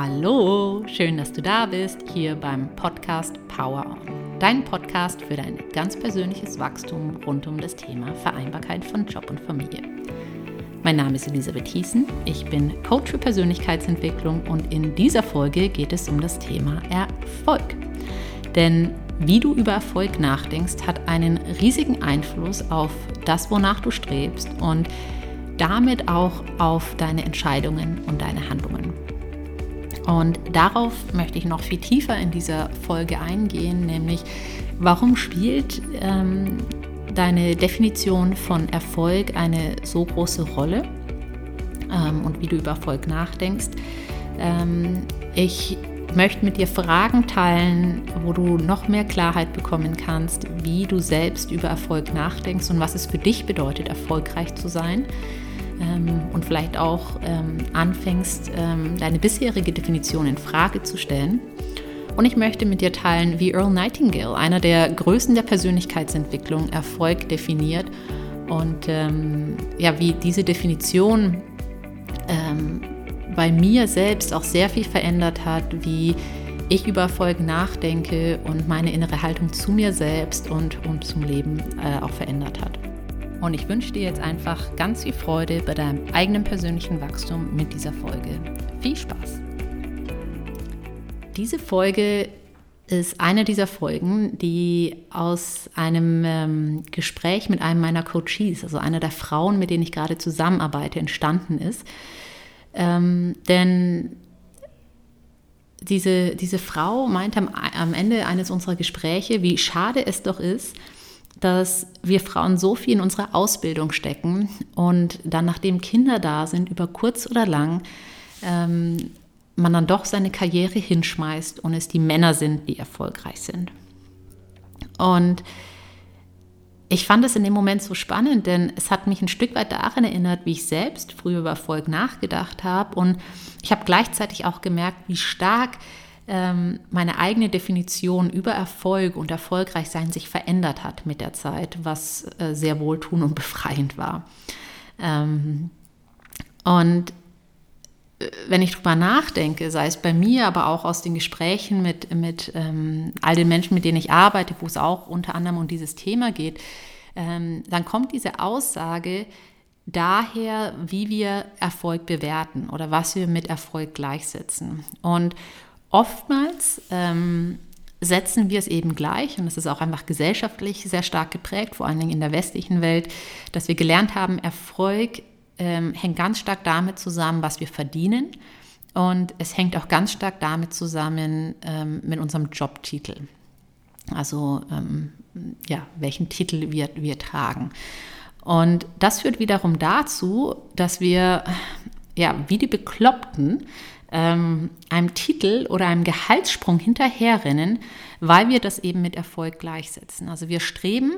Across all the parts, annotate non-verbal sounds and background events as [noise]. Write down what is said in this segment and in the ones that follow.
Hallo, schön, dass du da bist, hier beim Podcast Power On. Dein Podcast für dein ganz persönliches Wachstum rund um das Thema Vereinbarkeit von Job und Familie. Mein Name ist Elisabeth Hießen, ich bin Coach für Persönlichkeitsentwicklung und in dieser Folge geht es um das Thema Erfolg. Denn wie du über Erfolg nachdenkst, hat einen riesigen Einfluss auf das, wonach du strebst und damit auch auf deine Entscheidungen und deine Handlungen. Und darauf möchte ich noch viel tiefer in dieser Folge eingehen, nämlich warum spielt ähm, deine Definition von Erfolg eine so große Rolle ähm, und wie du über Erfolg nachdenkst. Ähm, ich möchte mit dir Fragen teilen, wo du noch mehr Klarheit bekommen kannst, wie du selbst über Erfolg nachdenkst und was es für dich bedeutet, erfolgreich zu sein ähm, und vielleicht auch ähm, anfängst, ähm, deine bisherige Definition in Frage zu stellen. Und ich möchte mit dir teilen, wie Earl Nightingale, einer der Größen der Persönlichkeitsentwicklung, Erfolg definiert und ähm, ja, wie diese Definition ähm, bei mir selbst auch sehr viel verändert hat, wie ich über Erfolg nachdenke und meine innere Haltung zu mir selbst und, und zum Leben äh, auch verändert hat. Und ich wünsche dir jetzt einfach ganz viel Freude bei deinem eigenen persönlichen Wachstum mit dieser Folge. Viel Spaß! Diese Folge ist eine dieser Folgen, die aus einem ähm, Gespräch mit einem meiner Coaches, also einer der Frauen, mit denen ich gerade zusammenarbeite, entstanden ist. Ähm, denn diese, diese Frau meinte am, am Ende eines unserer Gespräche, wie schade es doch ist, dass wir Frauen so viel in unsere Ausbildung stecken und dann, nachdem Kinder da sind, über kurz oder lang, ähm, man dann doch seine Karriere hinschmeißt und es die Männer sind, die erfolgreich sind. Und ich fand es in dem Moment so spannend, denn es hat mich ein Stück weit daran erinnert, wie ich selbst früher über Erfolg nachgedacht habe. Und ich habe gleichzeitig auch gemerkt, wie stark meine eigene Definition über Erfolg und erfolgreich sein sich verändert hat mit der Zeit, was äh, sehr wohltuend und befreiend war. Ähm, und äh, wenn ich drüber nachdenke, sei es bei mir, aber auch aus den Gesprächen mit, mit ähm, all den Menschen, mit denen ich arbeite, wo es auch unter anderem um dieses Thema geht, ähm, dann kommt diese Aussage daher, wie wir Erfolg bewerten oder was wir mit Erfolg gleichsetzen. Und oftmals ähm, setzen wir es eben gleich, und das ist auch einfach gesellschaftlich sehr stark geprägt, vor allen Dingen in der westlichen Welt, dass wir gelernt haben, Erfolg ähm, hängt ganz stark damit zusammen, was wir verdienen. Und es hängt auch ganz stark damit zusammen ähm, mit unserem Jobtitel. Also ähm, ja, welchen Titel wir, wir tragen. Und das führt wiederum dazu, dass wir ja, wie die Bekloppten ähm, einem Titel oder einem Gehaltssprung hinterherrennen, weil wir das eben mit Erfolg gleichsetzen. Also wir streben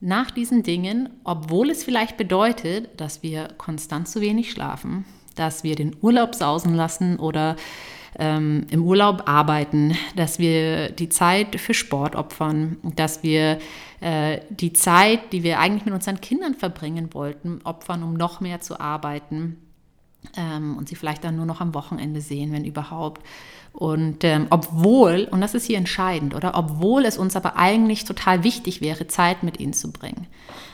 nach diesen Dingen, obwohl es vielleicht bedeutet, dass wir konstant zu wenig schlafen, dass wir den Urlaub sausen lassen oder ähm, im Urlaub arbeiten, dass wir die Zeit für Sport opfern, dass wir äh, die Zeit, die wir eigentlich mit unseren Kindern verbringen wollten, opfern, um noch mehr zu arbeiten ähm, und sie vielleicht dann nur noch am Wochenende sehen, wenn überhaupt. Und ähm, obwohl, und das ist hier entscheidend, oder obwohl es uns aber eigentlich total wichtig wäre, Zeit mit ihnen zu bringen,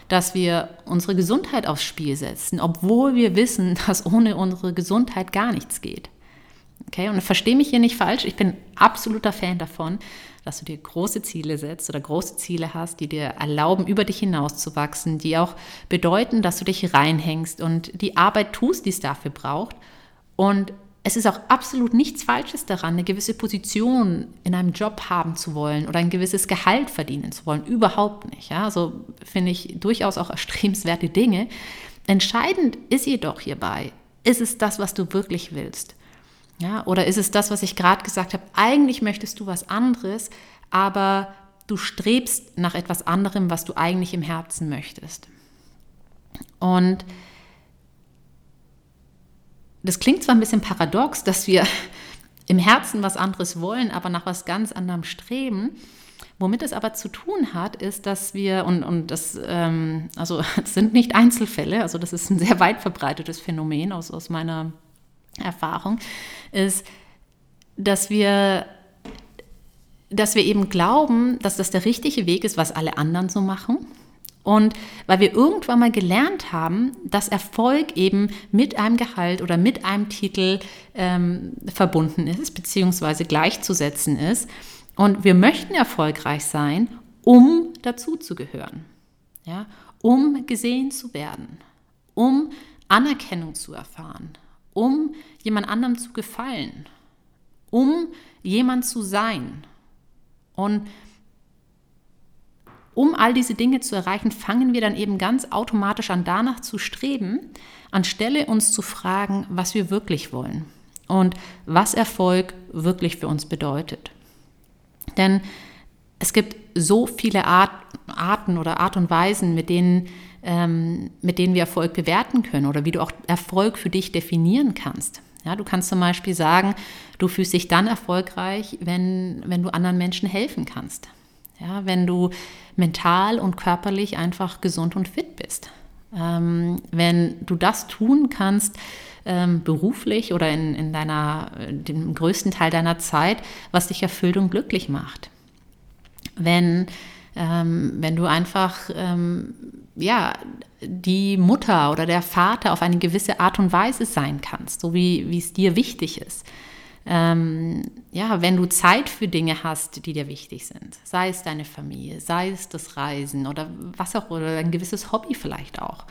dass wir unsere Gesundheit aufs Spiel setzen, obwohl wir wissen, [laughs] dass ohne unsere Gesundheit gar nichts geht. Okay, und verstehe mich hier nicht falsch, ich bin absoluter Fan davon, dass du dir große Ziele setzt oder große Ziele hast, die dir erlauben, über dich hinauszuwachsen, die auch bedeuten, dass du dich reinhängst und die Arbeit tust, die es dafür braucht. Und es ist auch absolut nichts Falsches daran, eine gewisse Position in einem Job haben zu wollen oder ein gewisses Gehalt verdienen zu wollen. Überhaupt nicht. Ja? Also finde ich durchaus auch erstrebenswerte Dinge. Entscheidend ist jedoch hierbei, ist es das, was du wirklich willst? Ja, oder ist es das, was ich gerade gesagt habe? Eigentlich möchtest du was anderes, aber du strebst nach etwas anderem, was du eigentlich im Herzen möchtest. Und das klingt zwar ein bisschen paradox, dass wir [laughs] im Herzen was anderes wollen, aber nach was ganz anderem streben. Womit es aber zu tun hat, ist, dass wir, und, und das, ähm, also [laughs] das sind nicht Einzelfälle, also das ist ein sehr weit verbreitetes Phänomen aus, aus meiner Erfahrung, ist, dass wir, dass wir eben glauben, dass das der richtige Weg ist, was alle anderen so machen. Und weil wir irgendwann mal gelernt haben, dass Erfolg eben mit einem Gehalt oder mit einem Titel ähm, verbunden ist, beziehungsweise gleichzusetzen ist. Und wir möchten erfolgreich sein, um dazuzugehören, ja, um gesehen zu werden, um Anerkennung zu erfahren, um jemand anderem zu gefallen, um jemand zu sein. Und um all diese Dinge zu erreichen, fangen wir dann eben ganz automatisch an, danach zu streben, anstelle uns zu fragen, was wir wirklich wollen und was Erfolg wirklich für uns bedeutet. Denn es gibt so viele Art, Arten oder Art und Weisen, mit denen, ähm, mit denen wir Erfolg bewerten können oder wie du auch Erfolg für dich definieren kannst. Ja, du kannst zum Beispiel sagen, du fühlst dich dann erfolgreich, wenn, wenn du anderen Menschen helfen kannst. Ja, wenn du mental und körperlich einfach gesund und fit bist. Ähm, wenn du das tun kannst, ähm, beruflich oder in, in deiner, dem größten Teil deiner Zeit, was dich erfüllt und glücklich macht. Wenn, ähm, wenn du einfach ähm, ja, die Mutter oder der Vater auf eine gewisse Art und Weise sein kannst, so wie, es dir wichtig ist ähm, ja, wenn du Zeit für Dinge hast, die dir wichtig sind, sei es deine Familie, sei es das Reisen oder was auch, oder ein gewisses Hobby vielleicht auch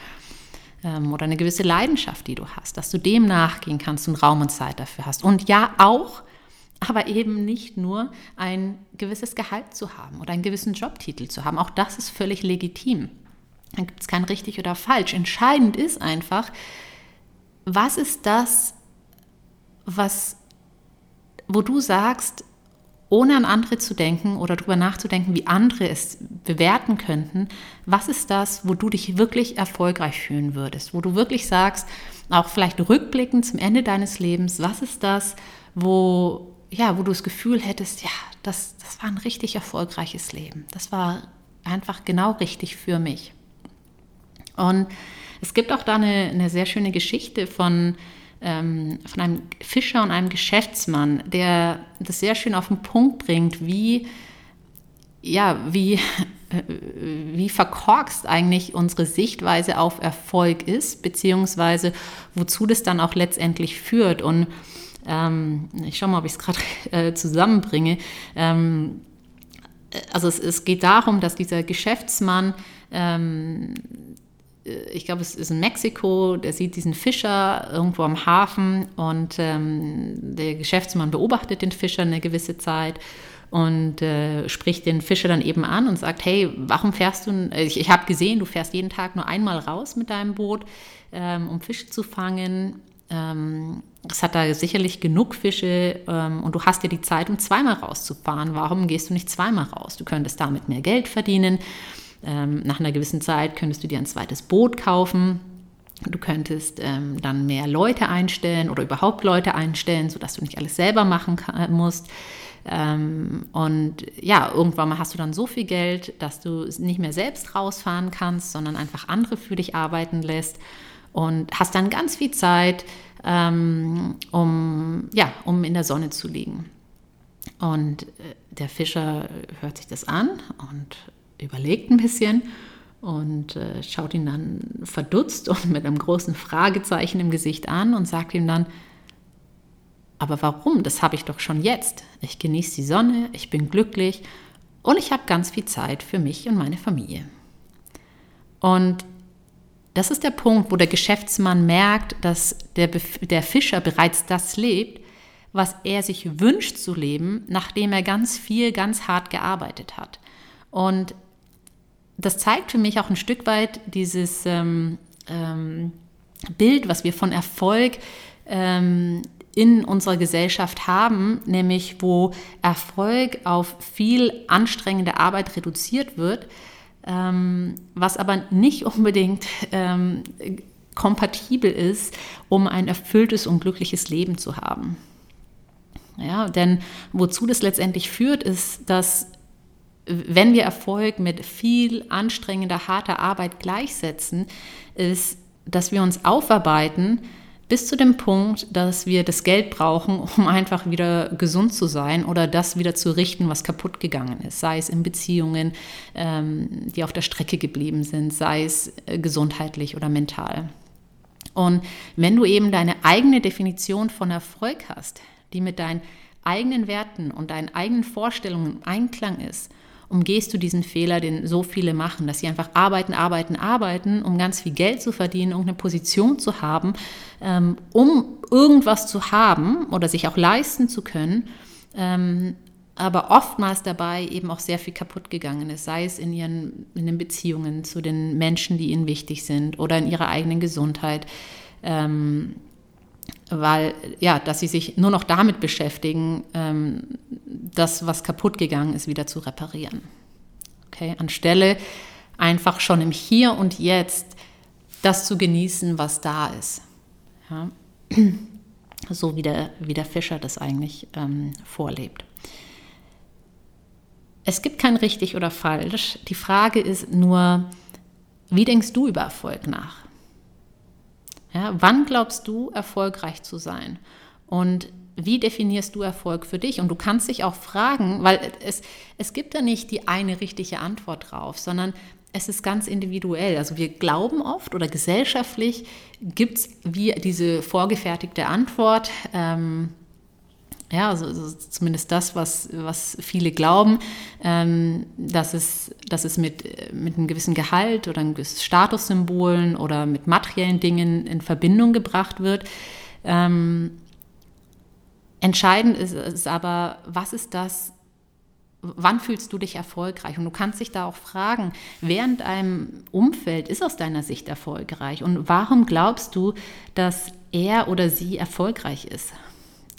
ähm, oder eine gewisse Leidenschaft, die du hast, dass du dem nachgehen kannst und Raum und Zeit dafür hast. Und ja, auch, aber eben nicht nur ein gewisses Gehalt zu haben oder einen gewissen Jobtitel zu haben. Auch das ist völlig legitim. Da gibt es kein richtig oder falsch. Entscheidend ist einfach, was ist das, was wo du sagst, ohne an andere zu denken oder darüber nachzudenken, wie andere es bewerten könnten, was ist das, wo du dich wirklich erfolgreich fühlen würdest, wo du wirklich sagst, auch vielleicht rückblickend zum Ende deines Lebens, was ist das, wo, ja, wo du das Gefühl hättest, ja, das, das war ein richtig erfolgreiches Leben. Das war einfach genau richtig für mich. Und es gibt auch da eine, eine sehr schöne Geschichte von ähm, von einem Fischer und einem Geschäftsmann, der das sehr schön auf den Punkt bringt, wie, ja, wie, [laughs] wie verkorkst eigentlich unsere Sichtweise auf Erfolg ist, beziehungsweise wozu das dann auch letztendlich führt. Und ähm, ich schaue mal, ob ich es gerade [laughs] äh, zusammenbringe. Ähm, also es, es, geht darum, dass dieser Geschäftsmann ähm, ich glaube, es ist in Mexiko, der sieht diesen Fischer irgendwo am Hafen und ähm, der Geschäftsmann beobachtet den Fischer eine gewisse Zeit und äh, spricht den Fischer dann eben an und sagt, hey, warum fährst du, ich, ich habe gesehen, du fährst jeden Tag nur einmal raus mit deinem Boot, ähm, um Fische zu fangen. Ähm, es hat da sicherlich genug Fische ähm, und du hast ja die Zeit, um zweimal rauszufahren. Warum gehst du nicht zweimal raus? Du könntest damit mehr Geld verdienen. Ähm, nach einer gewissen Zeit könntest du dir ein zweites Boot kaufen. Du könntest ähm, dann mehr Leute einstellen oder überhaupt Leute einstellen, sodass du nicht alles selber machen kann, musst. Ähm, und ja, irgendwann mal hast du dann so viel Geld, dass du nicht mehr selbst rausfahren kannst, sondern einfach andere für dich arbeiten lässt und hast dann ganz viel Zeit, ähm, um, ja, um in der Sonne zu liegen. Und äh, der Fischer hört sich das an und überlegt ein bisschen und äh, schaut ihn dann verdutzt und mit einem großen Fragezeichen im Gesicht an und sagt ihm dann, aber warum? Das habe ich doch schon jetzt. Ich genieße die Sonne, ich bin glücklich und ich habe ganz viel Zeit für mich und meine Familie. Und das ist der Punkt, wo der Geschäftsmann merkt, dass der, der Fischer bereits das lebt, was er sich wünscht zu leben, nachdem er ganz viel, ganz hart gearbeitet hat. Und das zeigt für mich auch ein Stück weit dieses ähm, ähm, Bild, was wir von Erfolg ähm, in unserer Gesellschaft haben, nämlich wo Erfolg auf viel anstrengende Arbeit reduziert wird, ähm, was aber nicht [laughs] unbedingt ähm, kompatibel ist, um ein erfülltes und glückliches Leben zu haben. Ja, denn wozu das letztendlich führt, ist, dass wenn wir Erfolg mit viel anstrengender, harter Arbeit gleichsetzen, ist, dass wir uns aufarbeiten, bis zu dem Punkt, dass wir das Geld brauchen, um [laughs] einfach wieder gesund zu sein oder das wieder zu richten, was kaputt gegangen ist, sei es in Beziehungen, ähm, die auf der Strecke geblieben sind, sei es äh, gesundheitlich oder mental. Und wenn du eben deine eigene Definition von Erfolg hast, die mit deinen eigenen Werten und deinen eigenen Vorstellungen im Einklang ist, umgehst du diesen Fehler, den so viele machen, dass sie einfach arbeiten, arbeiten, arbeiten, um ganz viel Geld zu verdienen, irgendeine Position zu haben, ähm, um irgendwas zu haben oder sich auch leisten zu können, ähm, aber oftmals dabei eben auch sehr viel kaputt gegangen ist, sei es in ihren in den Beziehungen zu den Menschen, die ihnen wichtig sind oder in ihrer eigenen Gesundheit. Ähm, weil ja, dass sie sich nur noch damit beschäftigen, ähm, das, was kaputt gegangen ist, wieder zu reparieren. Okay, anstelle einfach schon im Hier und Jetzt das zu genießen, was da ist. Ja? [clears throat] So wie der, wie der Fischer das eigentlich ähm, vorlebt. Es gibt kein richtig oder falsch. Die Frage ist nur, wie denkst du über Erfolg nach? Ja, wann glaubst du, erfolgreich zu sein? Und wie definierst du Erfolg für dich? Und du kannst dich auch fragen, weil es, es gibt da nicht die eine richtige Antwort drauf, sondern es ist ganz individuell. Also wir glauben oft oder gesellschaftlich gibt es wie diese vorgefertigte Antwort. Ähm, ja, also, also, zumindest das, was, was viele glauben, ähm, dass es, dass es mit, mit einem gewissen Gehalt oder einem gewissen Statussymbolen oder mit materiellen Dingen in Verbindung gebracht wird. Ähm, entscheidend ist, ist aber, was ist das, wann fühlst du dich erfolgreich? Und du kannst dich da auch fragen, während einem Umfeld ist aus deiner Sicht erfolgreich? Und warum glaubst du, dass er oder sie erfolgreich ist?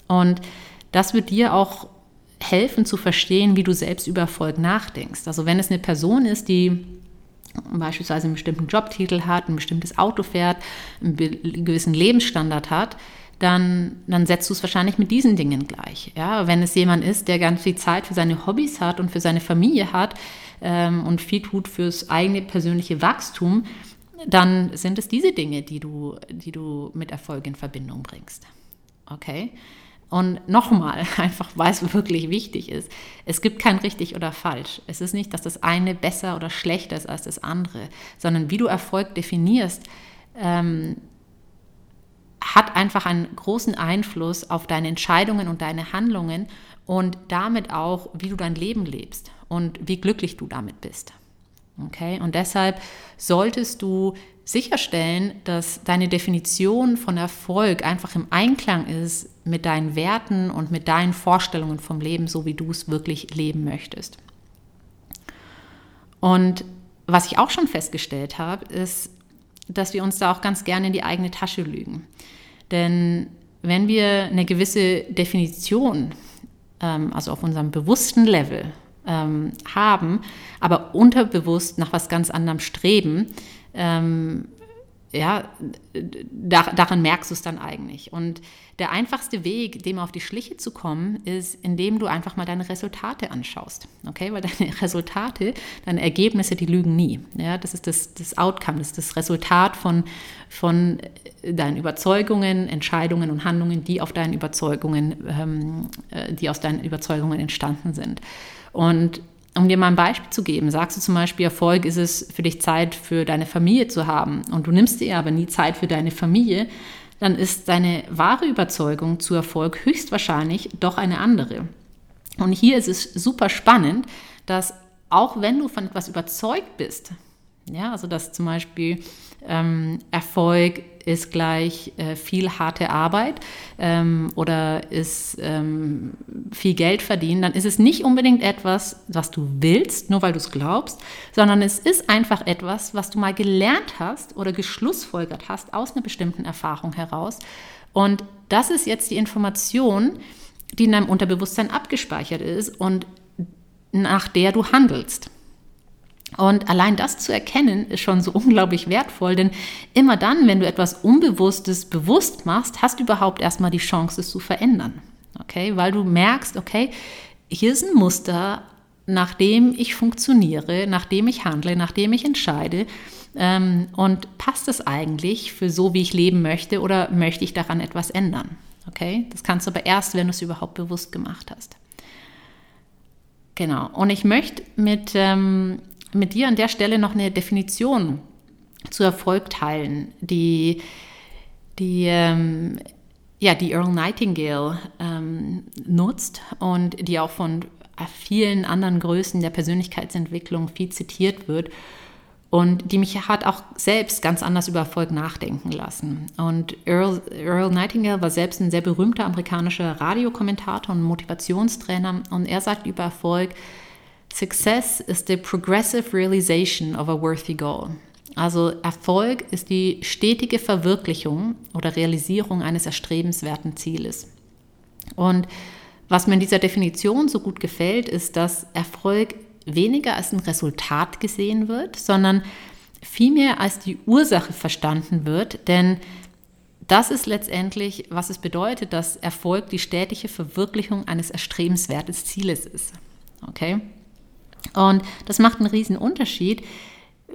Und das wird dir auch helfen zu verstehen, wie du selbst über Erfolg nachdenkst. Also wenn es eine Person ist, die beispielsweise einen bestimmten Jobtitel hat, ein bestimmtes Auto fährt, einen gewissen Lebensstandard hat, dann, dann setzt du es wahrscheinlich mit diesen Dingen gleich. Ja, wenn es jemand ist, der ganz viel Zeit für seine Hobbys hat und für seine Familie hat ähm, und viel tut fürs eigene persönliche Wachstum, dann sind es diese Dinge, die du, die du mit Erfolg in Verbindung bringst. Okay? Und nochmal, [laughs] einfach weil es wirklich wichtig ist, es gibt kein richtig oder falsch. Es ist nicht, dass das eine besser oder schlechter ist als das andere, sondern wie du Erfolg definierst, ähm, hat einfach einen großen Einfluss auf deine Entscheidungen und deine Handlungen und damit auch, wie du dein Leben lebst und wie glücklich du damit bist. Okay? Und deshalb solltest du sicherstellen, dass deine Definition von Erfolg einfach im Einklang ist mit deinen Werten und mit deinen Vorstellungen vom Leben, so wie du es wirklich leben möchtest. Und was ich auch schon festgestellt habe, ist, dass wir uns da auch ganz gerne in die eigene Tasche lügen. Denn wenn wir eine gewisse Definition, ähm, also auf unserem bewussten Level, ähm, haben, aber unterbewusst nach was ganz anderem streben, ähm, ja, da, daran merkst du es dann eigentlich. Und der einfachste Weg, dem auf die Schliche zu kommen, ist, indem du einfach mal deine Resultate anschaust. Okay, weil deine [laughs] Resultate, deine Ergebnisse, die lügen nie. Ja, das ist das, das Outcome, das ist das Resultat von, von deinen Überzeugungen, Entscheidungen und Handlungen, die auf deinen Überzeugungen, ähm, äh, die aus deinen Überzeugungen entstanden sind. Und um dir mal ein Beispiel zu geben, sagst du zum Beispiel, Erfolg ist es für dich Zeit für deine Familie zu haben und du nimmst dir aber nie Zeit für deine Familie, dann ist deine wahre Überzeugung zu Erfolg höchstwahrscheinlich doch eine andere. Und hier ist es super spannend, dass auch wenn du von etwas überzeugt bist, ja, also dass zum Beispiel ähm, Erfolg ist gleich äh, viel harte Arbeit ähm, oder ist ähm, viel Geld verdienen, dann ist es nicht unbedingt etwas, was du willst, nur weil du es glaubst, sondern es ist einfach etwas, was du mal gelernt hast oder geschlussfolgert hast aus einer bestimmten Erfahrung heraus. Und das ist jetzt die Information, die in deinem Unterbewusstsein abgespeichert ist und nach der du handelst. Und allein das zu erkennen, ist schon so [laughs] unglaublich wertvoll, denn immer dann, wenn du etwas Unbewusstes bewusst machst, hast du überhaupt erstmal die Chance, es zu verändern. Okay, weil du merkst, okay, hier ist ein Muster, nach dem ich funktioniere, nach dem ich handle, nach dem ich entscheide. Ähm, und passt es eigentlich für so, wie ich leben möchte oder möchte ich daran etwas ändern? Okay, das kannst du aber erst, wenn du es überhaupt bewusst gemacht hast. Genau, und ich möchte mit, ähm, mit dir an der Stelle noch eine Definition zu Erfolg teilen, die, die, ähm, ja, die Earl Nightingale ähm, nutzt und die auch von vielen anderen Größen der Persönlichkeitsentwicklung viel zitiert wird und die mich hat auch selbst ganz anders über Erfolg nachdenken lassen. Und Earl, Earl Nightingale war selbst ein sehr berühmter amerikanischer Radiokommentator und Motivationstrainer und er sagt über Erfolg, Success is the progressive realization of a worthy goal. Also Erfolg ist die stetige Verwirklichung oder Realisierung eines erstrebenswerten Zieles. Und was mir in dieser Definition so gut gefällt, ist, dass Erfolg weniger als ein Resultat gesehen wird, sondern vielmehr als die Ursache verstanden wird, denn das ist letztendlich, was es bedeutet, dass Erfolg die stetige Verwirklichung eines erstrebenswerten Zieles ist. Okay? Und das macht einen riesen Unterschied,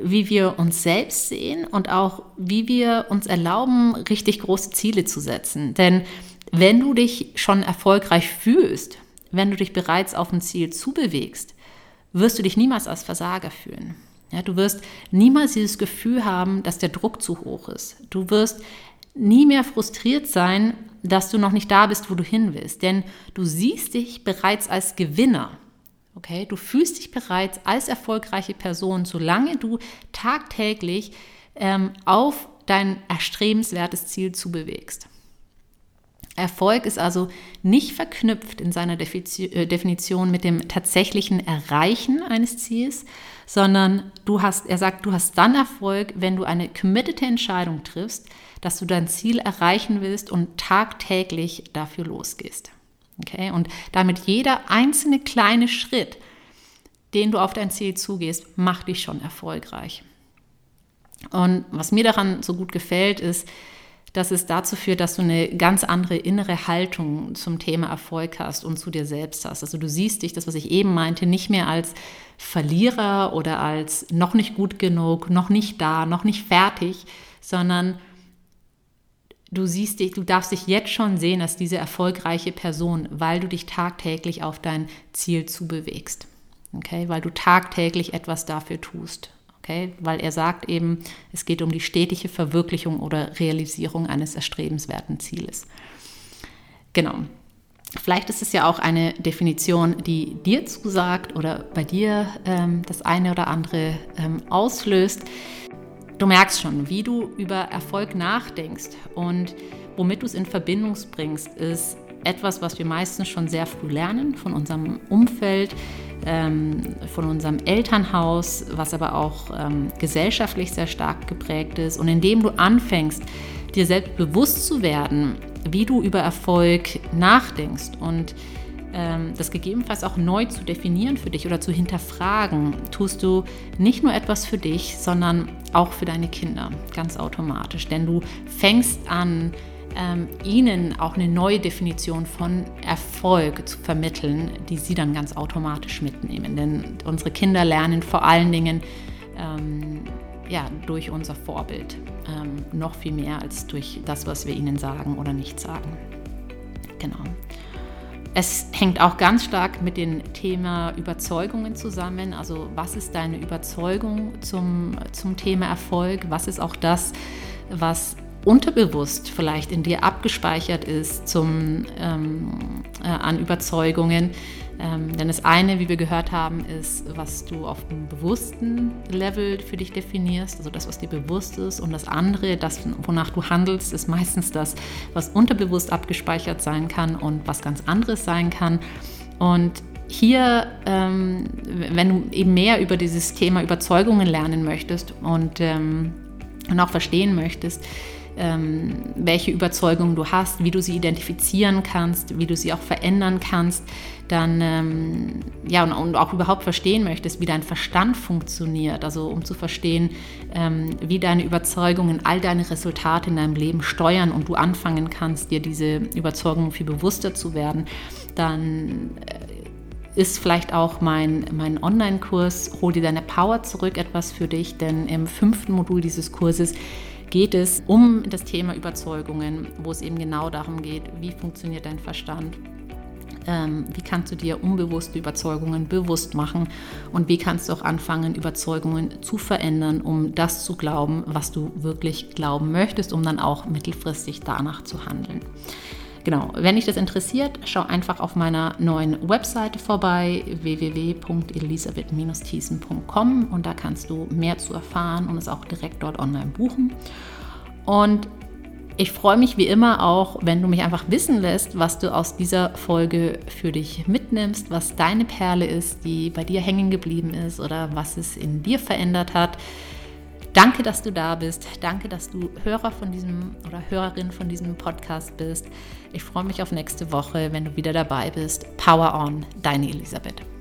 wie wir uns selbst sehen und auch wie wir uns erlauben, richtig große Ziele zu setzen. Denn wenn du dich schon erfolgreich fühlst, wenn du dich bereits auf ein Ziel zubewegst, wirst du dich niemals als Versager fühlen. Ja, du wirst niemals dieses Gefühl haben, dass der Druck zu hoch ist. Du wirst nie mehr frustriert sein, dass du noch nicht da bist, wo du hin willst. Denn du siehst dich bereits als Gewinner. Okay? Du fühlst dich bereits als erfolgreiche Person, solange du tagtäglich ähm, auf dein erstrebenswertes Ziel zubewegst. Erfolg ist also nicht verknüpft in seiner äh, Definition mit dem tatsächlichen Erreichen eines Ziels, sondern du hast, er sagt, du hast dann Erfolg, wenn du eine committete Entscheidung triffst, dass du dein Ziel erreichen willst und tagtäglich dafür losgehst. Okay? Und damit jeder einzelne kleine Schritt, den du auf dein Ziel zugehst, macht dich schon erfolgreich. Und was mir daran so gut gefällt, ist, dass es dazu führt, dass du eine ganz andere innere Haltung zum Thema Erfolg hast und zu dir selbst hast. Also du siehst dich, das, was ich eben meinte, nicht mehr als Verlierer oder als noch nicht gut genug, noch nicht da, noch nicht fertig, sondern du siehst dich, du darfst dich jetzt schon sehen als diese erfolgreiche Person, weil du dich tagtäglich auf dein Ziel zubewegst. Okay, weil du tagtäglich etwas dafür tust. Okay? Weil er sagt eben, es geht um die stetige Verwirklichung oder Realisierung eines erstrebenswerten Zieles. Genau. Vielleicht ist es ja auch eine Definition, die dir zusagt oder bei dir ähm, das eine oder andere ähm, auslöst. Du merkst schon, wie du über Erfolg nachdenkst und womit du es in Verbindung bringst, ist etwas, was wir meistens schon sehr früh lernen von unserem Umfeld, ähm, von unserem Elternhaus, was aber auch ähm, gesellschaftlich sehr stark geprägt ist. Und indem du anfängst, dir selbst bewusst zu werden, wie du über Erfolg nachdenkst und das gegebenenfalls auch neu zu definieren für dich oder zu hinterfragen, tust du nicht nur etwas für dich, sondern auch für deine Kinder, ganz automatisch. Denn du fängst an, ähm, ihnen auch eine neue Definition von Erfolg zu vermitteln, die sie dann ganz automatisch mitnehmen. Denn unsere Kinder lernen vor allen Dingen ähm, ja, durch unser Vorbild ähm, noch viel mehr als durch das, was wir ihnen sagen oder nicht sagen. Genau. Es hängt auch ganz stark mit dem Thema Überzeugungen zusammen. Also was ist deine Überzeugung zum, zum Thema Erfolg? Was ist auch das, was unterbewusst vielleicht in dir abgespeichert ist zum, ähm, äh, an Überzeugungen. Ähm, denn das eine, wie wir gehört haben, ist, was du auf dem bewussten Level für dich definierst, also das, was dir bewusst ist. Und das andere, das, wonach du handelst, ist meistens das, was unterbewusst abgespeichert sein kann und was ganz anderes sein kann. Und hier, ähm, wenn du eben mehr über dieses Thema Überzeugungen lernen möchtest und, ähm, und auch verstehen möchtest, welche Überzeugungen du hast, wie du sie identifizieren kannst, wie du sie auch verändern kannst, dann ähm, ja und, und, auch überhaupt verstehen möchtest, wie dein Verstand funktioniert, also um zu verstehen, ähm, wie deine Überzeugungen all deine Resultate in deinem Leben steuern und du anfangen kannst, dir diese Überzeugungen viel bewusster zu werden, dann äh, ist vielleicht auch mein, mein Online-Kurs Hol dir deine Power zurück etwas für dich, denn im fünften Modul dieses Kurses geht es um das Thema Überzeugungen, wo es eben genau darum geht, wie funktioniert dein Verstand, ähm, wie kannst du dir unbewusste Überzeugungen bewusst machen und wie kannst du auch anfangen, Überzeugungen zu verändern, um das zu glauben, was du wirklich glauben möchtest, um dann auch mittelfristig danach zu handeln. Genau, wenn dich das interessiert, schau einfach auf meiner neuen Webseite vorbei, www.elisabeth-thiessen.com und da kannst du mehr zu erfahren und es auch direkt dort online buchen. Und ich freue mich wie immer auch, wenn du mich einfach wissen lässt, was du aus dieser Folge für dich mitnimmst, was deine Perle ist, die bei dir hängen geblieben ist oder was es in dir verändert hat. Danke, dass du da bist. Danke, dass du Hörer von diesem oder Hörerin von diesem Podcast bist. Ich freue mich auf nächste Woche, wenn du wieder dabei bist. Power on, deine Elisabeth.